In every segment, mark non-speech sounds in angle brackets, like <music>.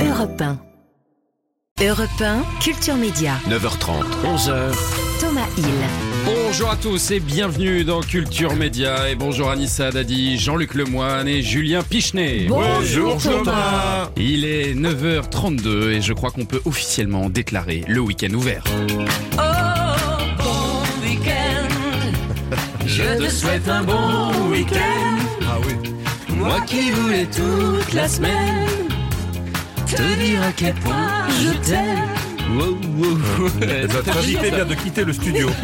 Europe 1. Europe 1, Culture Média. 9h30, 11h. Thomas Hill. Bonjour à tous et bienvenue dans Culture Média et bonjour Anissa Dadi, Jean-Luc Lemoine et Julien Pichenet. Bonjour, Thomas. Il est 9h32 et je crois qu'on peut officiellement déclarer le week-end ouvert. Oh, bon week-end. Je te souhaite un bon week-end. Ah oui. Moi qui voulais toute la semaine te dire à quel point je t'aime. Notre invité vient de quitter le studio. <laughs>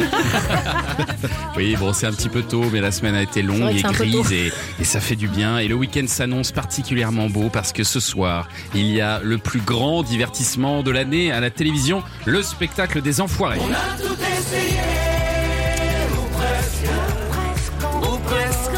Oui, bon, c'est un petit peu tôt, mais la semaine a été longue et grise et, et ça fait du bien. Et le week-end s'annonce particulièrement beau parce que ce soir, il y a le plus grand divertissement de l'année à la télévision, le spectacle des Enfoirés.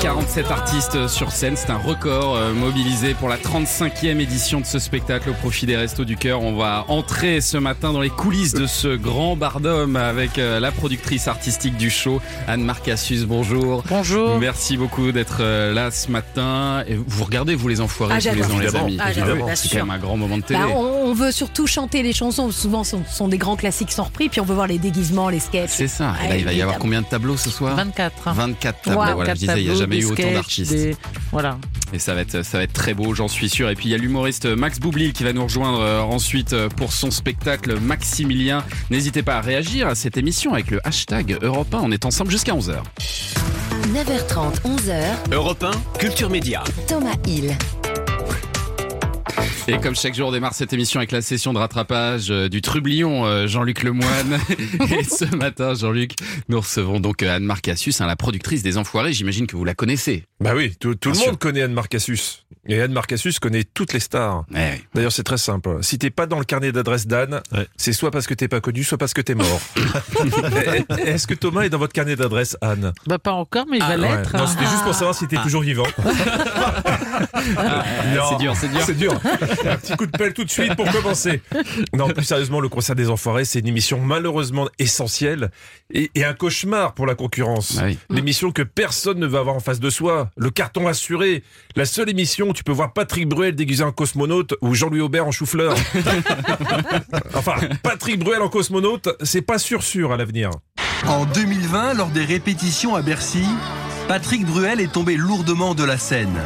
47 artistes sur scène, c'est un record euh, mobilisé pour la 35e édition de ce spectacle au profit des Restos du Cœur. On va entrer ce matin dans les coulisses de ce grand bardome avec euh, la productrice artistique du show, Anne Marcassus. Bonjour. Bonjour. Merci beaucoup d'être euh, là ce matin. Et vous regardez, vous les enfoirés, Ah, tous les ans, les amis. Ah, c'est sûr. quand même un grand moment de télé. Bah, on, veut surtout chanter les chansons, souvent ce sont, sont des grands classiques sont repris, puis on veut voir les déguisements, les sketchs. C'est ça. Et là, il va y avoir combien de tableaux ce soir? 24. 24 tableaux. Ouais. Voilà, je disais, il n'y a 24 jamais eu autant d'artistes. des- Voilà. Et ça va être, ça va être très beau, j'en suis sûr. Et puis il y a l'humoriste Max Boublil qui va nous rejoindre euh, ensuite euh, pour son spectacle Maximilien. N'hésitez pas à réagir à cette émission avec le hashtag Europe 1. On est ensemble jusqu'à 11h. 9h30, 11h. Europe 1, Culture Média. Thomas Hill. Et comme chaque jour, on démarre cette émission avec la session de rattrapage euh, du trublion euh, Jean-Luc Lemoine. <laughs> Et ce matin, Jean-Luc, nous recevons donc euh, Anne Marcassus, hein, la productrice des Enfoirés. J'imagine que vous la connaissez. Bah oui, tout, tout le monde connaît Anne Marcassus. Et Anne Marcassus connaît toutes les stars. Ouais. D'ailleurs, c'est très simple. Si t'es pas dans le carnet d'adresse d'Anne, Ouais. c'est soit parce que t'es pas connu, soit parce que t'es mort. <laughs> Est-ce que Thomas est dans votre carnet d'adresse, Anne? Bah, pas encore, mais il va Ouais. l'être. Non, hein. c'était juste pour savoir si t'es toujours vivant. Non. C'est dur, c'est dur. C'est dur. Un petit coup de pelle tout de suite pour commencer. Non, plus sérieusement, le concert des Enfoirés, c'est une émission malheureusement essentielle et, et un cauchemar pour la concurrence. Ah oui. L'émission que personne ne veut avoir en face de soi. Le carton assuré. La seule émission où tu peux voir Patrick Bruel déguisé en cosmonaute ou Jean-Louis Aubert en chou-fleur. <laughs> enfin, Patrick Bruel en cosmonaute, c'est pas sûr sûr à l'avenir. En 2020, lors des répétitions à Bercy, Patrick Bruel est tombé lourdement de la scène.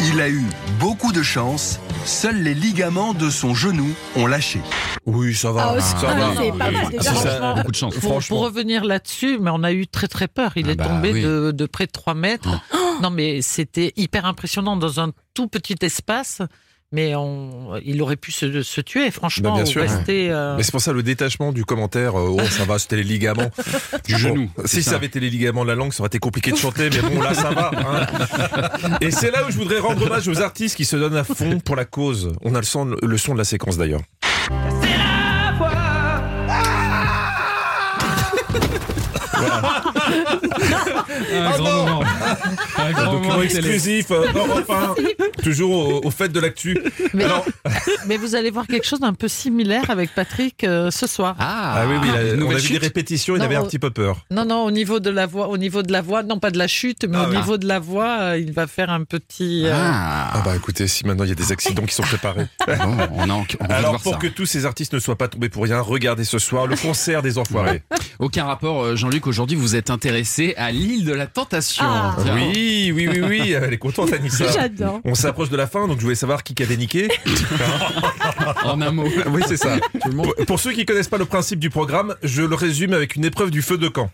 Il a eu beaucoup de chance, seuls les ligaments de son genou ont lâché. Oui, ça va. Ah, ça ah, va. c'est pas mal, Ah, déjà. ça, beaucoup de chance. Pour, pour revenir là-dessus, mais on a eu très très peur. Il Ah est bah tombé oui. de, de près de 3 mètres. Non, mais c'était hyper impressionnant dans un tout petit espace. Mais on, il aurait pu se, se tuer, franchement, Bah, bien ou sûr. rester. euh, Mais c'est pour ça le détachement du commentaire. euh, oh, ça va, c'était les ligaments <laughs> Du genou, Bon, si ça. ça. avait été les ligaments de la langue, ça aurait été compliqué de chanter, mais bon, là, ça va. hein. <laughs> Et c'est là où je voudrais rendre hommage aux artistes qui se donnent à fond pour la cause. On a le son, le son de la séquence d'ailleurs. Un <laughs> grand moment. Un grand Un document moment de télé. exclusif, euh, Europe 1, toujours au, au fait de l'actu. mais, Alors, mais vous allez voir quelque chose d'un peu similaire avec Patrick euh, ce soir. Ah, ah oui, oui, la- on nouvelle a vu des répétitions, il Non, avait un on- petit peu peur. Non, non, au niveau de la voix, au niveau de la voix, non pas de la chute, mais Ah au oui. niveau de la voix, euh, il va faire un petit. euh, Ah, Ah bah écoutez, si maintenant il y a des accidents qui sont préparés. <laughs> bon, on a de Alors pour ça. que tous ces artistes ne soient pas tombés pour rien, regardez ce soir le concert des enfoirés. Aucun rapport, Jean-Luc. Aujourd'hui, vous êtes intéressé à l'île de la Tentation. Ah. Oui, oui, oui, oui, elle est contente Anissa. J'adore. On s'approche de la fin, donc je voulais savoir qui avait niqué. <laughs> En un mot. Oui, c'est ça. Tout le monde. Pour, pour ceux qui connaissent pas le principe du programme, je le résume avec une épreuve du feu de camp.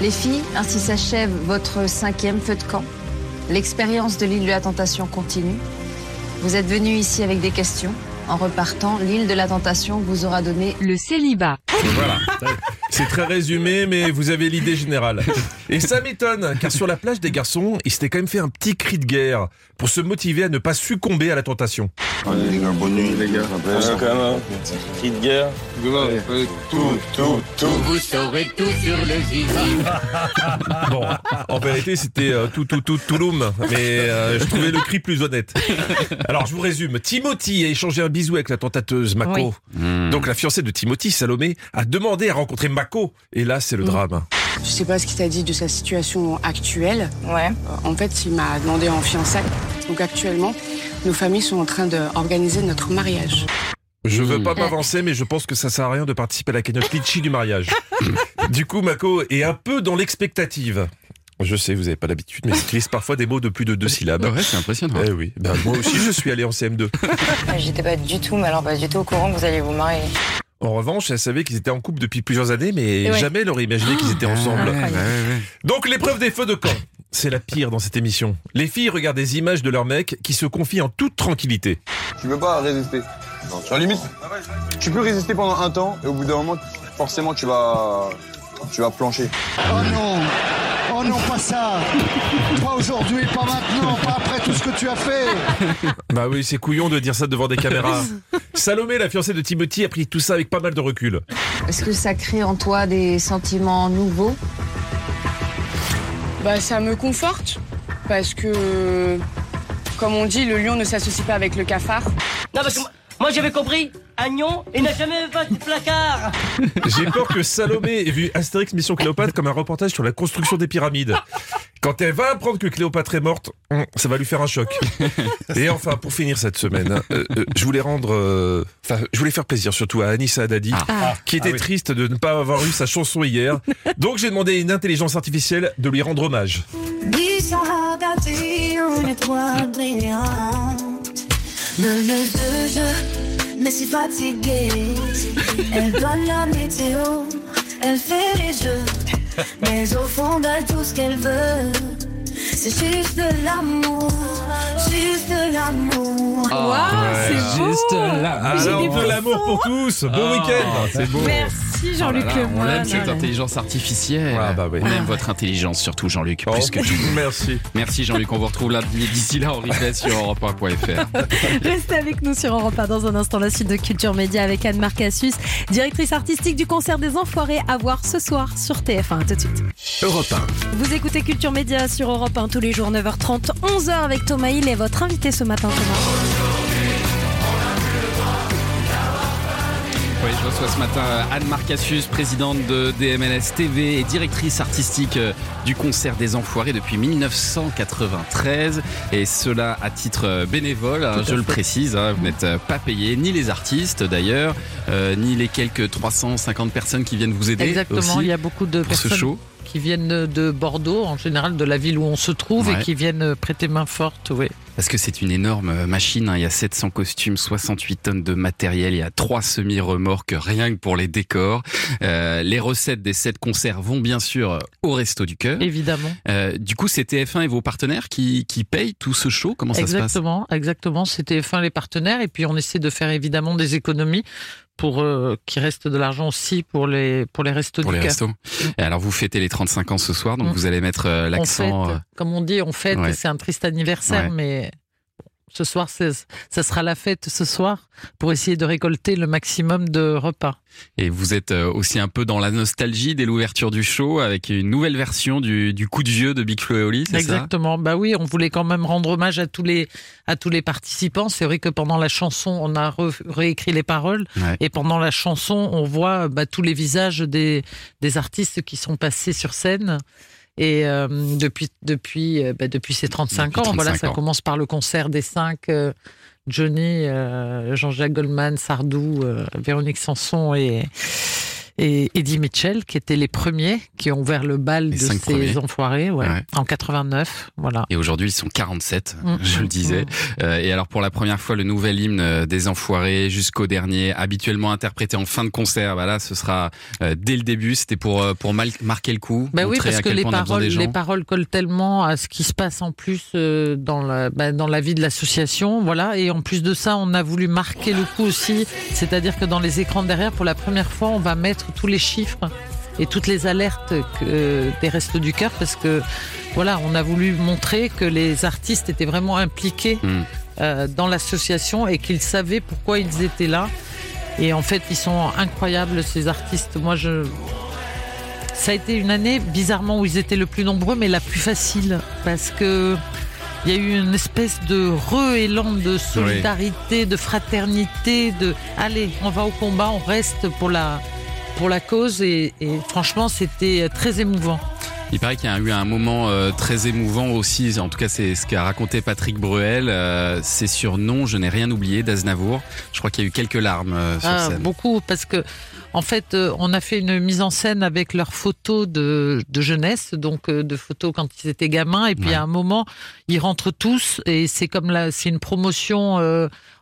Les filles, ainsi s'achève votre cinquième feu de camp. L'expérience de l'île de la Tentation continue. Vous êtes venus ici avec des questions. En repartant, l'île de la Tentation vous aura donné Le célibat. Voilà. <laughs> C'est très résumé, mais vous avez l'idée générale. Et ça m'étonne, car sur la plage des garçons, ils s'étaient quand même fait un petit cri de guerre pour se motiver à ne pas succomber à la tentation. les gars, bonne nuit, les gars. S'en quand même un cri de guerre. Tout, tout, tout. Vous saurez tout sur le zizi. Bon, en vérité, c'était euh, tout, tout, tout, Touloum, mais euh, je trouvais le cri plus honnête. Alors, je vous résume. Timothy a échangé un bisou avec la tentateuse Mako. Hmm. Donc, la fiancée de Timothy, Salomé, a demandé à rencontrer Mako. Et là, c'est le drame. Je sais pas ce qu'il t'a dit de sa situation actuelle. Ouais. En fait, il m'a demandé en fiançailles. Donc actuellement, nos familles sont en train d'organiser notre mariage. Je veux Mmh. pas m'avancer, mais je pense que ça sert à rien de participer à la cagnotte Litchi du mariage. <laughs> du coup, Mako est un peu dans l'expectative. Je sais, vous avez pas l'habitude, mais j'utilise parfois des mots de plus de deux syllabes. Ouais, c'est impressionnant. Eh oui, ben, moi aussi je suis allé en CM2. <laughs> J'étais pas du tout, mais alors pas du tout au courant que vous alliez vous marier. En revanche, elle savait qu'ils étaient en couple depuis plusieurs années, mais Ouais. jamais elle aurait imaginé qu'ils étaient ensemble. Ouais, ouais. Donc l'épreuve des feux de camp, c'est la pire dans cette émission. Les filles regardent des images de leurs mecs qui se confient en toute tranquillité. Tu veux pas résister? Non, tu limite. Tu peux résister pendant un temps et au bout d'un moment, forcément, tu vas, tu vas plancher. Oh non Oh non, pas ça Pas aujourd'hui, pas maintenant, pas après tout ce que tu as fait Bah oui, c'est couillon de dire ça devant des caméras. <laughs> Salomé, la fiancée de Timothy, a pris tout ça avec pas mal de recul. Est-ce que ça crée en toi des sentiments nouveaux? Bah, ça me conforte parce que, comme on dit, le lion ne s'associe pas avec le cafard. Non, parce que moi, moi, j'avais compris, Agnon, il n'a jamais fait de placard. <laughs> J'ai peur que Salomé ait vu Astérix Mission Cléopâtre comme un reportage sur la construction des pyramides. Quand elle va apprendre que Cléopâtre est morte, hum, ça va lui faire un choc. Et enfin, pour finir cette semaine, euh, euh, je voulais rendre, euh, enfin, je voulais faire plaisir surtout à Anissa Haddadi, Ah. qui était triste de ne pas avoir eu sa chanson hier. Donc j'ai demandé à une intelligence artificielle de lui rendre hommage. Mais si fatiguée. Elle donne la météo, elle fait les jeux. Mais au fond d'elle, tout ce qu'elle veut, c'est juste de l'amour. Juste de l'amour. Ouais, juste là. Alors, de l'amour pour tous, bon Ah, week-end C'est beau. Merci Jean-Luc Oh là là, On aime cette intelligence artificielle. Ah bah oui. On aime votre intelligence surtout Jean-Luc, Oh, plus que tout. Merci. Merci Jean-Luc, on vous retrouve là d'ici là en replay sur europe1.fr. <laughs> Restez avec nous sur Europe 1 dans un instant la suite de Culture Média avec Anne Marcassus, directrice artistique du concert des Enfoirés à voir ce soir sur TF1. À tout de suite. Europe Vous écoutez Culture Média sur Europe 1 tous les jours 9h30, 11h avec Thomas Hill et votre invité ce matin Thomas. Oui, je reçois ce matin euh, Anne Marcassus, présidente de DMLS TV et directrice artistique euh, du concert des Enfoirés depuis 1993. Et cela à titre euh, bénévole, hein, je le précise. hein, vous n'êtes pas payé, ni les artistes d'ailleurs, euh, ni les quelques 350 personnes qui viennent vous aider. Exactement, aussi il y a beaucoup de ce personnes show. qui viennent de Bordeaux, en général de la ville où on se trouve, Ouais. et qui viennent prêter main forte. Oui. Parce que c'est une énorme euh, machine. hein. Il y a 700 costumes, 68 tonnes de matériel. Il y a trois semi-remorques rien que pour les décors. Euh, les recettes des sept concerts vont bien sûr euh, au Resto du Cœur. Évidemment. Euh, du coup, c'est TF1 et vos partenaires qui, qui payent tout ce show? Comment ça se passe? Exactement, exactement. C'était fin les partenaires, et puis on essaie de faire évidemment des économies pour euh, qu'il reste de l'argent aussi pour les pour les restos pour du les cœur. restos. Et alors, vous fêtez les 35 ans ce soir, donc Mm. vous allez mettre euh, l'accent. euh, comme on dit, on fête. ouais. C'est un triste anniversaire, Ouais. mais ce soir, ça sera la fête ce soir pour essayer de récolter le maximum de repas. Et vous êtes euh, aussi un peu dans la nostalgie dès l'ouverture du show avec une nouvelle version du, du coup de vieux de Big Flo et Oli, c'est ça? Exactement. Bah oui, on voulait quand même rendre hommage à tous les à tous les participants. C'est vrai que pendant la chanson, on a réécrit les paroles Ouais. et pendant la chanson, on voit bah, tous les visages des des artistes qui sont passés sur scène. Et euh, depuis depuis euh, bah, depuis ces 35 Depuis ans, voilà, 35 ça commence par le concert des cinq. euh, Johnny, euh, Jean-Jacques Goldman, Sardou, euh, Véronique Sanson et, et Eddie Mitchell, qui étaient les premiers qui ont ouvert le bal Les de ces premiers. enfoirés ouais, Ouais. en 89. Voilà. Et aujourd'hui, ils sont 47, Mm, je le disais. Euh, et alors, pour la première fois, le nouvel hymne euh, des Enfoirés jusqu'au dernier, habituellement interprété en fin de concert, bah là, ce sera euh, dès le début. C'était pour euh, pour marquer le coup. Bah oui, parce que les paroles, les paroles collent tellement à ce qui se passe en plus euh, dans la, bah, dans la vie de l'association, voilà. Et en plus de ça, on a voulu marquer le coup aussi, c'est-à-dire que dans les écrans derrière, pour la première fois, on va mettre tous les chiffres et toutes les alertes que, des restos du cœur, parce que voilà, on a voulu montrer que les artistes étaient vraiment impliqués Mm. euh, dans l'association et qu'ils savaient pourquoi ils étaient là. Et en fait, ils sont incroyables ces artistes. Moi, je ça a été une année bizarrement où ils étaient le plus nombreux, mais la plus facile parce que il y a eu une espèce de re-élan de solidarité, de fraternité, de allez, on va au combat, on reste pour la pour la cause et, et franchement, c'était très émouvant. Il paraît qu'il y a eu un moment euh, très émouvant aussi, en tout cas c'est ce qu'a raconté Patrick Bruel, euh, c'est sur Non, je n'ai rien oublié d'Aznavour. Je crois qu'il y a eu quelques larmes euh, sur Ah, scène. beaucoup, parce que en fait, euh, on a fait une mise en scène avec leurs photos de, de jeunesse, donc euh, de photos quand ils étaient gamins, et puis Ouais. à un moment, ils rentrent tous, et c'est comme là, c'est une promotion.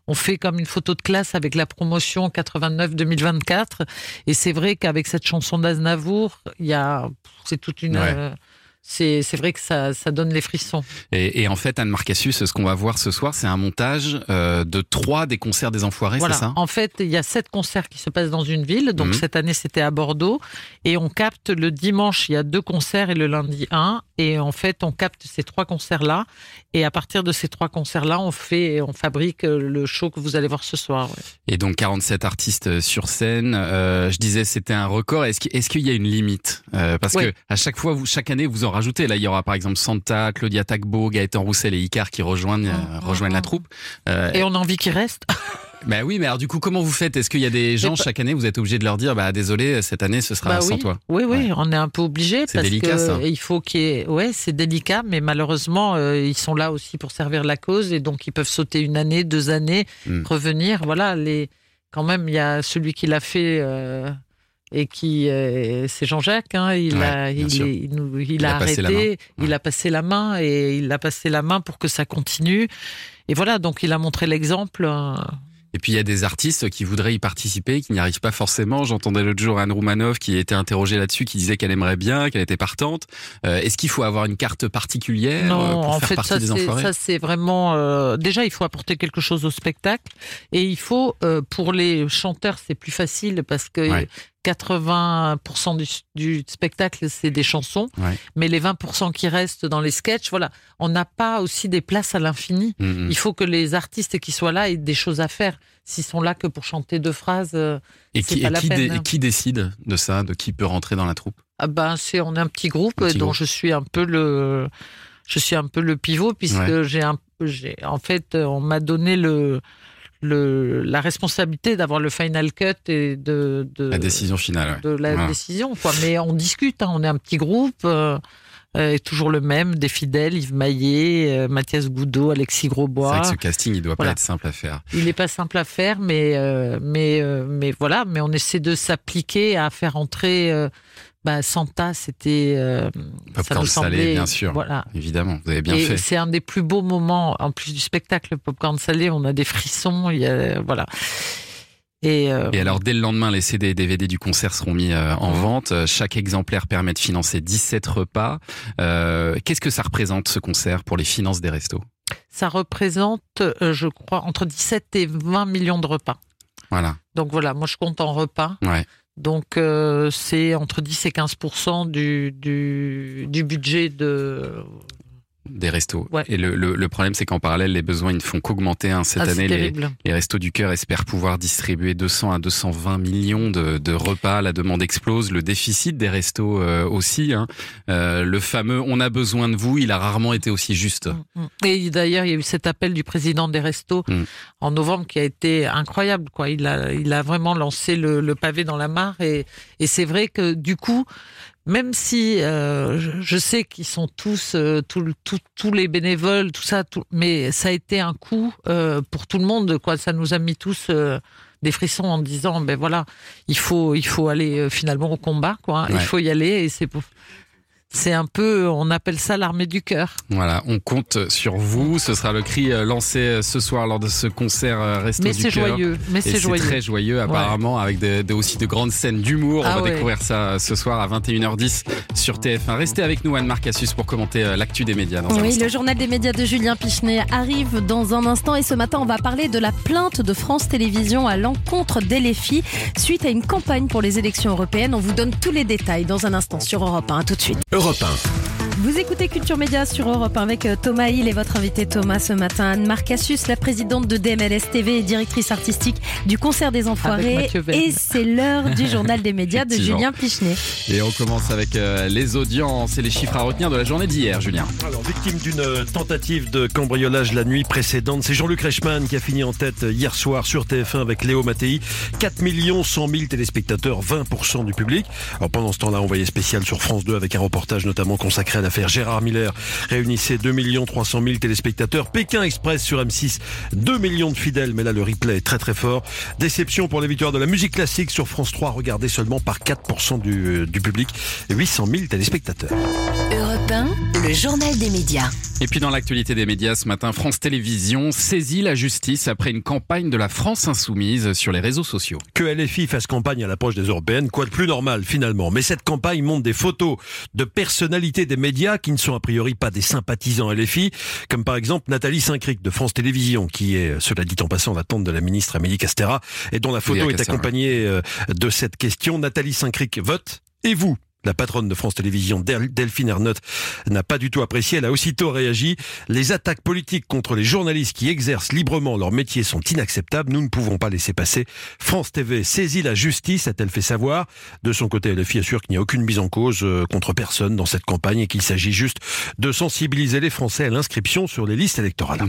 On fait comme une photo de classe avec la promotion 89-2024, et c'est vrai qu'avec cette chanson d'Aznavour, il y a, c'est toute une, Ouais. euh, c'est, vrai que ça, ça donne les frissons. Et, et en fait, Anne Marcassus, ce qu'on va voir ce soir, c'est un montage euh, de trois des concerts des Enfoirés, Voilà. c'est ça? En fait, il y a sept concerts qui se passent dans une ville. Donc Mhm. cette année, c'était à Bordeaux. Et on capte le dimanche, il y a deux concerts et le lundi un. Et en fait, on capte ces trois concerts-là. Et à partir de ces trois concerts-là, on fait, on fabrique euh, le show que vous allez voir ce soir. ouais. Et donc 47 artistes euh, sur scène. Euh, je disais c'était un record. Est-ce qu'il y a une limite? Euh, Parce Oui. que à chaque fois, vous, chaque année, vous en rajoutez. Là, il y aura par exemple Santa, Claudia Tagbo, Gaëtan Roussel et Icar qui rejoignent euh, rejoignent la troupe. Euh, Et on a envie qu'ils restent. <laughs> bah oui, mais alors du coup, comment vous faites? Est-ce qu'il y a des gens chaque année, vous êtes obligé de leur dire, bah désolé, cette année, ce sera Bah sans oui. toi? Oui, oui, on est un peu obligé C'est parce délicat, que ça. il faut qu'il y ait. Ouais, c'est délicat, mais malheureusement, euh, ils sont là aussi pour servir la cause et donc ils peuvent sauter une année, deux années, Hmm. revenir. Voilà, les. Quand même, il y a celui qui l'a fait. euh, Et qui, euh, c'est Jean-Jacques, hein, il, Ouais, a, il, nous- a arrêté, il a passé la main et il a passé la main pour que ça continue. Et voilà, donc il a montré l'exemple. euh, Et puis il y a des artistes qui voudraient y participer, qui n'y arrivent pas forcément. J'entendais l'autre jour Anne Roumanoff qui était interrogée là-dessus, qui disait qu'elle aimerait bien, qu'elle était partante. Euh, Est-ce qu'il faut avoir une carte particulière Non, pour en faire fait, partie ça des c'est, enfoirés? ça c'est vraiment. euh, déjà, il faut apporter quelque chose au spectacle, et il faut euh, pour les chanteurs, c'est plus facile parce que Ouais. 80% du, du spectacle c'est des chansons, Ouais. mais les 20% qui restent dans les sketchs, voilà, on n'a pas aussi des places à l'infini. Mhm. Il faut que les artistes qui soient là aient des choses à faire. S'ils sont là que pour chanter deux phrases, euh, Et c'est qui, pas et la qui, peine. dé- qui décide de ça, de qui peut rentrer dans la troupe? Ah ben c'est on est un petit groupe Un petit dont groupe. je suis un peu le je suis un peu le pivot puisque Ouais. j'ai un j'ai en fait on m'a donné le le la responsabilité d'avoir le final cut et de, de La décision finale. ouais. de la décision quoi mais on discute hein, on est un petit groupe euh, euh, toujours le même des fidèles Yves Maillet euh, Mathias Goudot Alexis C'est Grosbois vrai que ce casting, il doit Voilà. pas être simple à faire. il n'est pas simple à faire, mais mais mais voilà, mais on essaie de s'appliquer à faire entrer. Bah, Santa, c'était euh, Popcorn salé, bien sûr. Voilà. Évidemment, vous avez bien Et fait. c'est un des plus beaux moments, en plus du spectacle le popcorn salé, on a des frissons, il y a, voilà. Et, euh, Et alors, dès le lendemain, les CD et DVD du concert seront mis euh, en vente. Chaque exemplaire permet de financer 17 repas. Euh, Qu'est-ce que ça représente, ce concert, pour les finances des restos? Ça représente, je crois, entre 17 et 20 millions de repas. Voilà. Donc voilà, moi je compte en repas. Ouais. Donc euh, c'est entre 10 et 15 du, du, du budget de. Des restos. Ouais. Et le, le, le problème, c'est qu'en parallèle, les besoins ne font qu'augmenter. hein. Cette Ah, année, les, les restos du cœur espèrent pouvoir distribuer 200 à 220 millions de, de repas. La demande explose, le déficit des restos euh, aussi. hein. Euh, le fameux "on a besoin de vous", il a rarement été aussi juste. Et d'ailleurs, il y a eu cet appel du président des restos Mm. en novembre qui a été incroyable. Quoi. Il, a, il a vraiment lancé le, le pavé dans la mare. Et, et c'est vrai que du coup, même si euh, je, sais qu'ils sont tous, euh, tout tout- tous les bénévoles, tout ça, tout, mais ça a été un coup euh, pour tout le monde. Quoi. Ça nous a mis tous euh, des frissons en disant, ben voilà, il faut, il faut aller euh, finalement au combat. Quoi. Il Ouais. faut y aller. Et c'est pour... C'est un peu, on appelle ça l'armée du cœur. Voilà, on compte sur vous. Ce sera le cri euh, lancé euh, ce soir lors de ce concert euh, Resto Mais du c'est Cœur. joyeux, mais Et c'est joyeux. très joyeux apparemment, avec de- de- aussi de grandes scènes d'humour. Ah on va ouais. découvrir ça ce soir à 21h10 sur TF1. Restez avec nous, Anne-Marc Cassus, pour commenter l'actu des médias dans Oui, le journal des médias de Julien Pichenet arrive dans un instant et ce matin on va parler de la plainte de France Télévisions à l'encontre d'LFI suite à une campagne pour les élections européennes. On vous donne tous les détails dans un instant sur Europe 1. À tout de suite. Europe Vous écoutez Culture Média sur Europe 1 avec euh, Thomas Hill et votre invité Thomas ce matin, Anne-Marc Cassius, la présidente de DMLS TV et directrice artistique du Concert des Enfoirés. Et c'est l'heure du <laughs> journal des médias de. Julien Pichenet. Et on commence avec euh, les audiences et les chiffres à retenir de la journée d'hier, Julien. Alors, victime d'une euh, tentative de cambriolage la nuit précédente, c'est Jean-Luc Reichmann qui a fini en tête hier soir sur TF1 avec Léo Mattei. 4 100 000 téléspectateurs, 20% du public. Alors, pendant ce temps-là, envoyé spécial sur France 2 avec un reportage notamment consacré à Gérard Miller. Réunissait 2 300 000 téléspectateurs. Pékin Express sur M6, 2 millions de fidèles, mais là le replay est très très fort. Déception pour les victoires de la musique classique sur France 3, regardé seulement par 4% du, du public. 800 000 téléspectateurs. Europe 1, le journal des médias. Et puis dans l'actualité des médias ce matin, France Télévisions saisit la justice après une campagne de la France Insoumise sur les réseaux sociaux. Que LFI fasse campagne à l'approche des européennes, quoi de plus normal finalement? Mais cette campagne montre des photos de personnalités des médias qui ne sont a priori pas des sympathisants LFI, comme par exemple Nathalie Saint-Cric de France Télévisions, qui est, cela dit en passant, la tante de la ministre Amélie Castera, et dont la photo est accompagnée euh, de cette question. Nathalie Saint-Cric vote, et vous? La patronne de France Télévisions, Del- Delphine Ernotte, n'a pas du tout apprécié. Elle a aussitôt réagi. Les attaques politiques contre les journalistes qui exercent librement leur métier sont inacceptables. Nous ne pouvons pas laisser passer. France TV saisit la justice, a-t-elle fait savoir. De son côté, LFI assure qu'il n'y a aucune mise en cause euh, contre personne dans cette campagne et qu'il s'agit juste de sensibiliser les Français à l'inscription sur les listes électorales.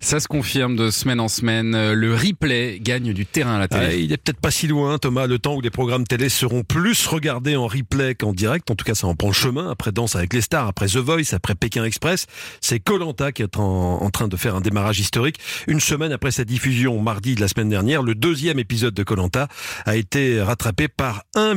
Ça se confirme de semaine en semaine. Euh, Le replay gagne du terrain à la télé. Ah, il est peut-être pas si loin, Thomas, le temps où les programmes télé seront plus regardés en replay qu'en direct. En tout cas, ça en prend le chemin. Après Danse avec les stars, après The Voice, après Pékin Express, c'est Colanta qui est en, en train de faire un démarrage historique. Une semaine après sa diffusion mardi de la semaine dernière, le deuxième épisode de Colanta a été rattrapé par 1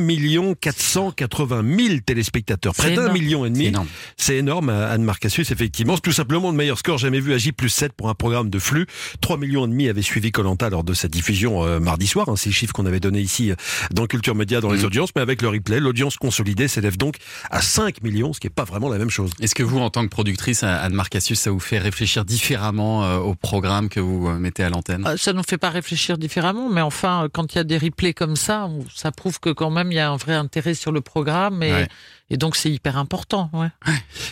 480 000 téléspectateurs. Près d'un énorme. million et demi. énorme. C'est énorme, Anne Marcassus, effectivement. C'est tout simplement le meilleur score jamais vu à J plus 7 pour un programme de flux. 3 millions et demi avaient suivi Colanta lors de sa diffusion euh, mardi soir. Hein, c'est les chiffres qu'on avait donnés ici euh, dans Culture Média dans les Mhm. audiences. Mais avec le replay, l'audience consolidée s'élève donc à 5 millions, ce qui est pas vraiment la même chose. Est-ce que vous, en tant que productrice, Anne-Marc Cassius, ça vous fait réfléchir différemment euh, au programme que vous euh, mettez à l'antenne? Euh, Ça nous fait pas réfléchir différemment, mais enfin, quand il y a des replays comme ça, ça prouve que quand même il y a un vrai intérêt sur le programme et, Ouais. Et donc c'est hyper important. Ouais.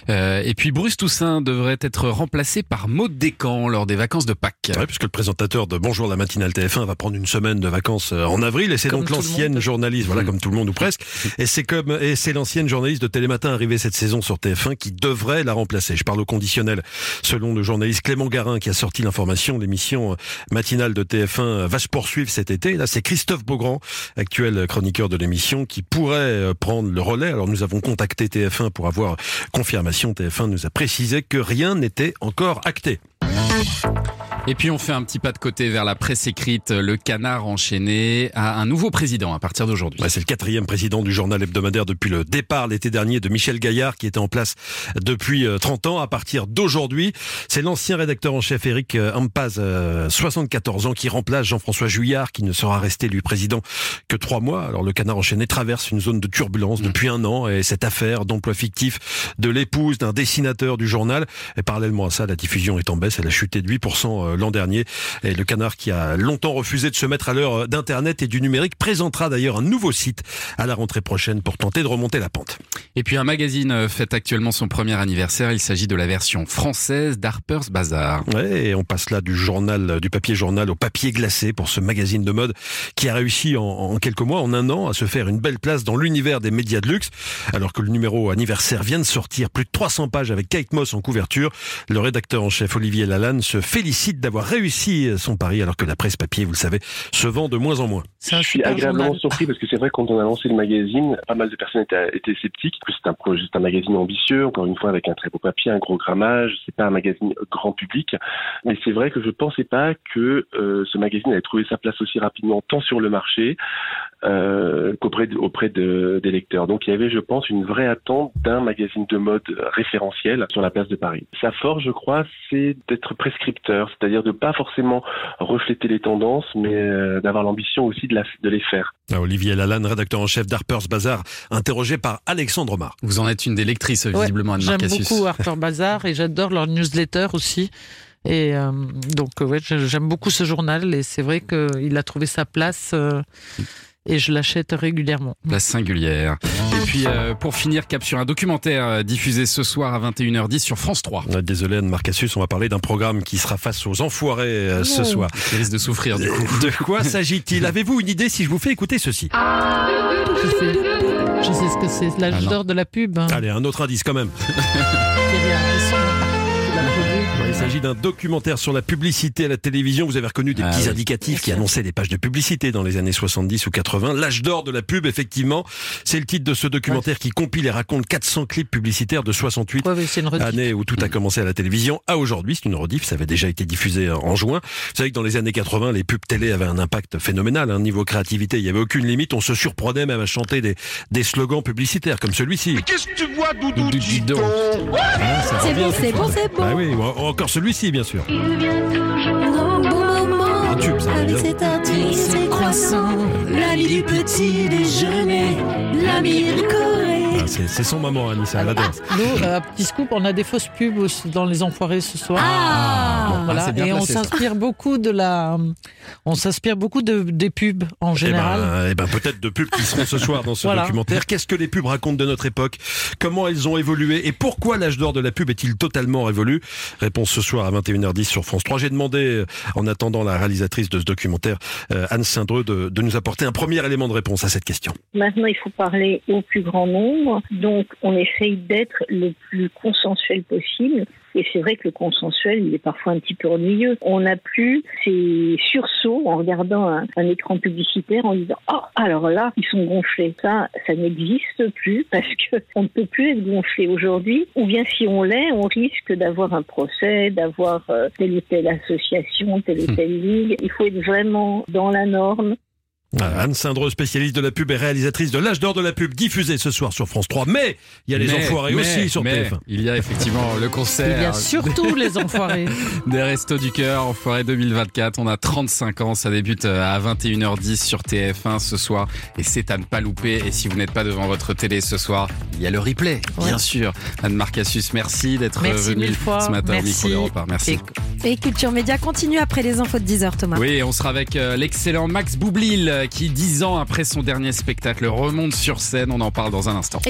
Euh, Et puis Bruce Toussaint devrait être remplacé par Maud Descamps lors des vacances de Pâques. Ouais, puisque le présentateur de Bonjour la matinale TF1 va prendre une semaine de vacances euh, en avril et c'est donc l'ancienne journaliste, voilà Mhm. comme tout le monde ou presque, et c'est comme et c'est l'ancienne journaliste de Télématin arrivée cette saison sur TF1 qui devrait la remplacer. Je parle au conditionnel. Selon le journaliste Clément Garin qui a sorti l'information, l'émission euh, matinale de TF1 va se poursuivre cet été. Là, c'est Christophe Beaugrand, actuel chroniqueur de l'émission, qui pourrait euh, prendre le relais. Alors nous avons contacté TF1 pour avoir confirmation. TF1 nous a précisé que rien n'était encore acté. Et puis on fait un petit pas de côté vers la presse écrite. Le canard enchaîné a un nouveau président à partir d'aujourd'hui. C'est le quatrième président du journal hebdomadaire depuis le départ l'été dernier de Michel Gaillard qui était en place depuis euh, 30 ans. À partir d'aujourd'hui, c'est l'ancien rédacteur en chef Eric euh, Hampaz, euh, 74 ans, qui remplace Jean-François Juillard qui ne sera resté lui président que trois mois. Alors le canard enchaîné traverse une zone de turbulence depuis un an et cette affaire d'emploi fictif de l'épouse d'un dessinateur du journal et parallèlement à ça, la diffusion est en baisse. Elle a chuté de 8% l'an dernier. Et le canard qui a longtemps refusé de se mettre à l'heure d'Internet et du numérique présentera d'ailleurs un nouveau site à la rentrée prochaine pour tenter de remonter la pente. Et puis un magazine euh, fête actuellement son premier anniversaire. Il s'agit de la version française d'Harper's Bazaar. Ouais, et on passe là du journal, du papier journal au papier glacé pour ce magazine de mode qui a réussi en, en quelques mois, en un an, à se faire une belle place dans l'univers des médias de luxe. Alors que le numéro anniversaire vient de sortir, plus de 300 pages avec Kate Moss en couverture, le rédacteur en chef Olivier Lalanne se félicite d'avoir réussi son pari alors que la presse papier, vous le savez, se vend de moins en moins. Je suis agréablement surpris parce que c'est vrai quand on a lancé le magazine, pas mal de personnes étaient, étaient sceptiques. Que c'est un projet, c'est un magazine ambitieux, encore une fois avec un très beau papier, un gros grammage. C'est pas un magazine grand public, mais c'est vrai que je pensais pas que euh, ce magazine allait trouver sa place aussi rapidement, tant sur le marché euh, qu'auprès de, auprès de, des lecteurs. Donc il y avait, je pense, une vraie attente d'un magazine de mode référentiel sur la place de Paris. Sa force, je crois, c'est d'être prescripteur, c'est-à-dire de pas forcément refléter les tendances, mais euh, d'avoir l'ambition aussi de, la, de les faire. Ah, Olivier Lalanne, rédacteur en chef d'Harper's Bazaar, interrogé par Alexandre Omar. Vous en êtes une des lectrices, Ouais, visiblement, Anne J'aime beaucoup Harper Bazaar et j'adore leur newsletter aussi. Et euh, donc, ouais, j'aime beaucoup ce journal et c'est vrai qu'il a trouvé sa place. euh, et je l'achète régulièrement. La singulière. Et puis euh, pour finir, cap sur un documentaire euh, diffusé ce soir à 21h10 sur France 3. Ouais, Désolé Anne Cassius, on va parler d'un programme qui sera face aux enfoirés euh, ce soir. Qui risque de souffrir du coup. De quoi s'agit-il? <laughs> Avez-vous une idée si je vous fais écouter ceci? Je sais, je sais ce que c'est, l'âge Ah d'or de la pub. hein. Allez, un autre indice quand même. Il s'agit d'un documentaire sur la publicité à la télévision. Vous avez reconnu des Ah petits oui. indicatifs qui annonçaient des pages de publicité dans les années 70 ou 80. L'âge d'or de la pub, effectivement. C'est le titre de ce documentaire qui compile et raconte 400 clips publicitaires de 68 Ouais, ouais, c'est une rediff. année où tout a commencé à la télévision à aujourd'hui. C'est une rediff, ça avait déjà été diffusé en juin. Vous savez que dans les années 80, les pubs télé avaient un impact phénoménal. Hein. Niveau créativité, il n'y avait aucune limite. On se surprenait même à chanter des, des slogans publicitaires comme celui-ci. Qu'est-ce que tu vois, Doudou Dis donc. Ah, C'est bon, c'est bon, c'est bon. Bah oui, ou encore celui-ci, bien sûr. Un tube, ça, Avec tartines, ses croissants, l'ami du petit déjeuner, l'ami Corée. Ah, c'est c'est son maman, Anissa, elle adore. Nous, euh, petit scoop, on a des fausses pubs aussi dans les enfoirés ce soir. Ah voilà. Ah, c'est bien et on placé, s'inspire beaucoup de la, on s'inspire beaucoup de des pubs en général. Eh ben, eh ben, peut-être de pubs qui seront ce soir dans ce Voilà. documentaire. Qu'est-ce que les pubs racontent de notre époque? Comment elles ont évolué? Et pourquoi l'âge d'or de la pub est-il totalement révolu? Réponse ce soir à 21h10 sur France 3. J'ai demandé, euh, en attendant la réalisatrice de ce documentaire, euh, Anne Sindreux, de, de nous apporter un premier élément de réponse à cette question. Maintenant, il faut parler au plus grand nombre. Donc, on essaye d'être le plus consensuel possible. Et c'est vrai que le consensuel, il est parfois un petit peu ennuyeux. On n'a plus ces sursauts en regardant un, un écran publicitaire en disant « Oh, alors là, ils sont gonflés ». Ça, ça n'existe plus parce que <laughs> on ne peut plus être gonflé aujourd'hui. Ou bien si on l'est, on risque d'avoir un procès, d'avoir euh, telle ou telle association, telle ou telle ligue. Il faut être vraiment dans la norme. Anne Sindreux, spécialiste de la pub et réalisatrice de l'âge d'or de la pub, diffusée ce soir sur France 3. Mais il y a les Mais, enfoirés mais, aussi sur mais, TF1. Il y a effectivement le concert. Il y a surtout les enfoirés. <laughs> Des Restos du Cœur, Enfoiré 2024. On a 35 ans, ça débute euh, à 21h10 sur TF1 ce soir. Et c'est à ne pas louper. Et si vous n'êtes pas devant votre télé ce soir, il y a le replay, bien sûr. Anne Marcassus, merci d'être venue ce matin Merci. au micro d'Europe 1. Merci. Et Culture Média continue après les infos de 10h, Thomas. Oui, on sera avec euh, l'excellent Max Boublil qui, dix ans après son dernier spectacle, remonte sur scène. On en parle dans un instant.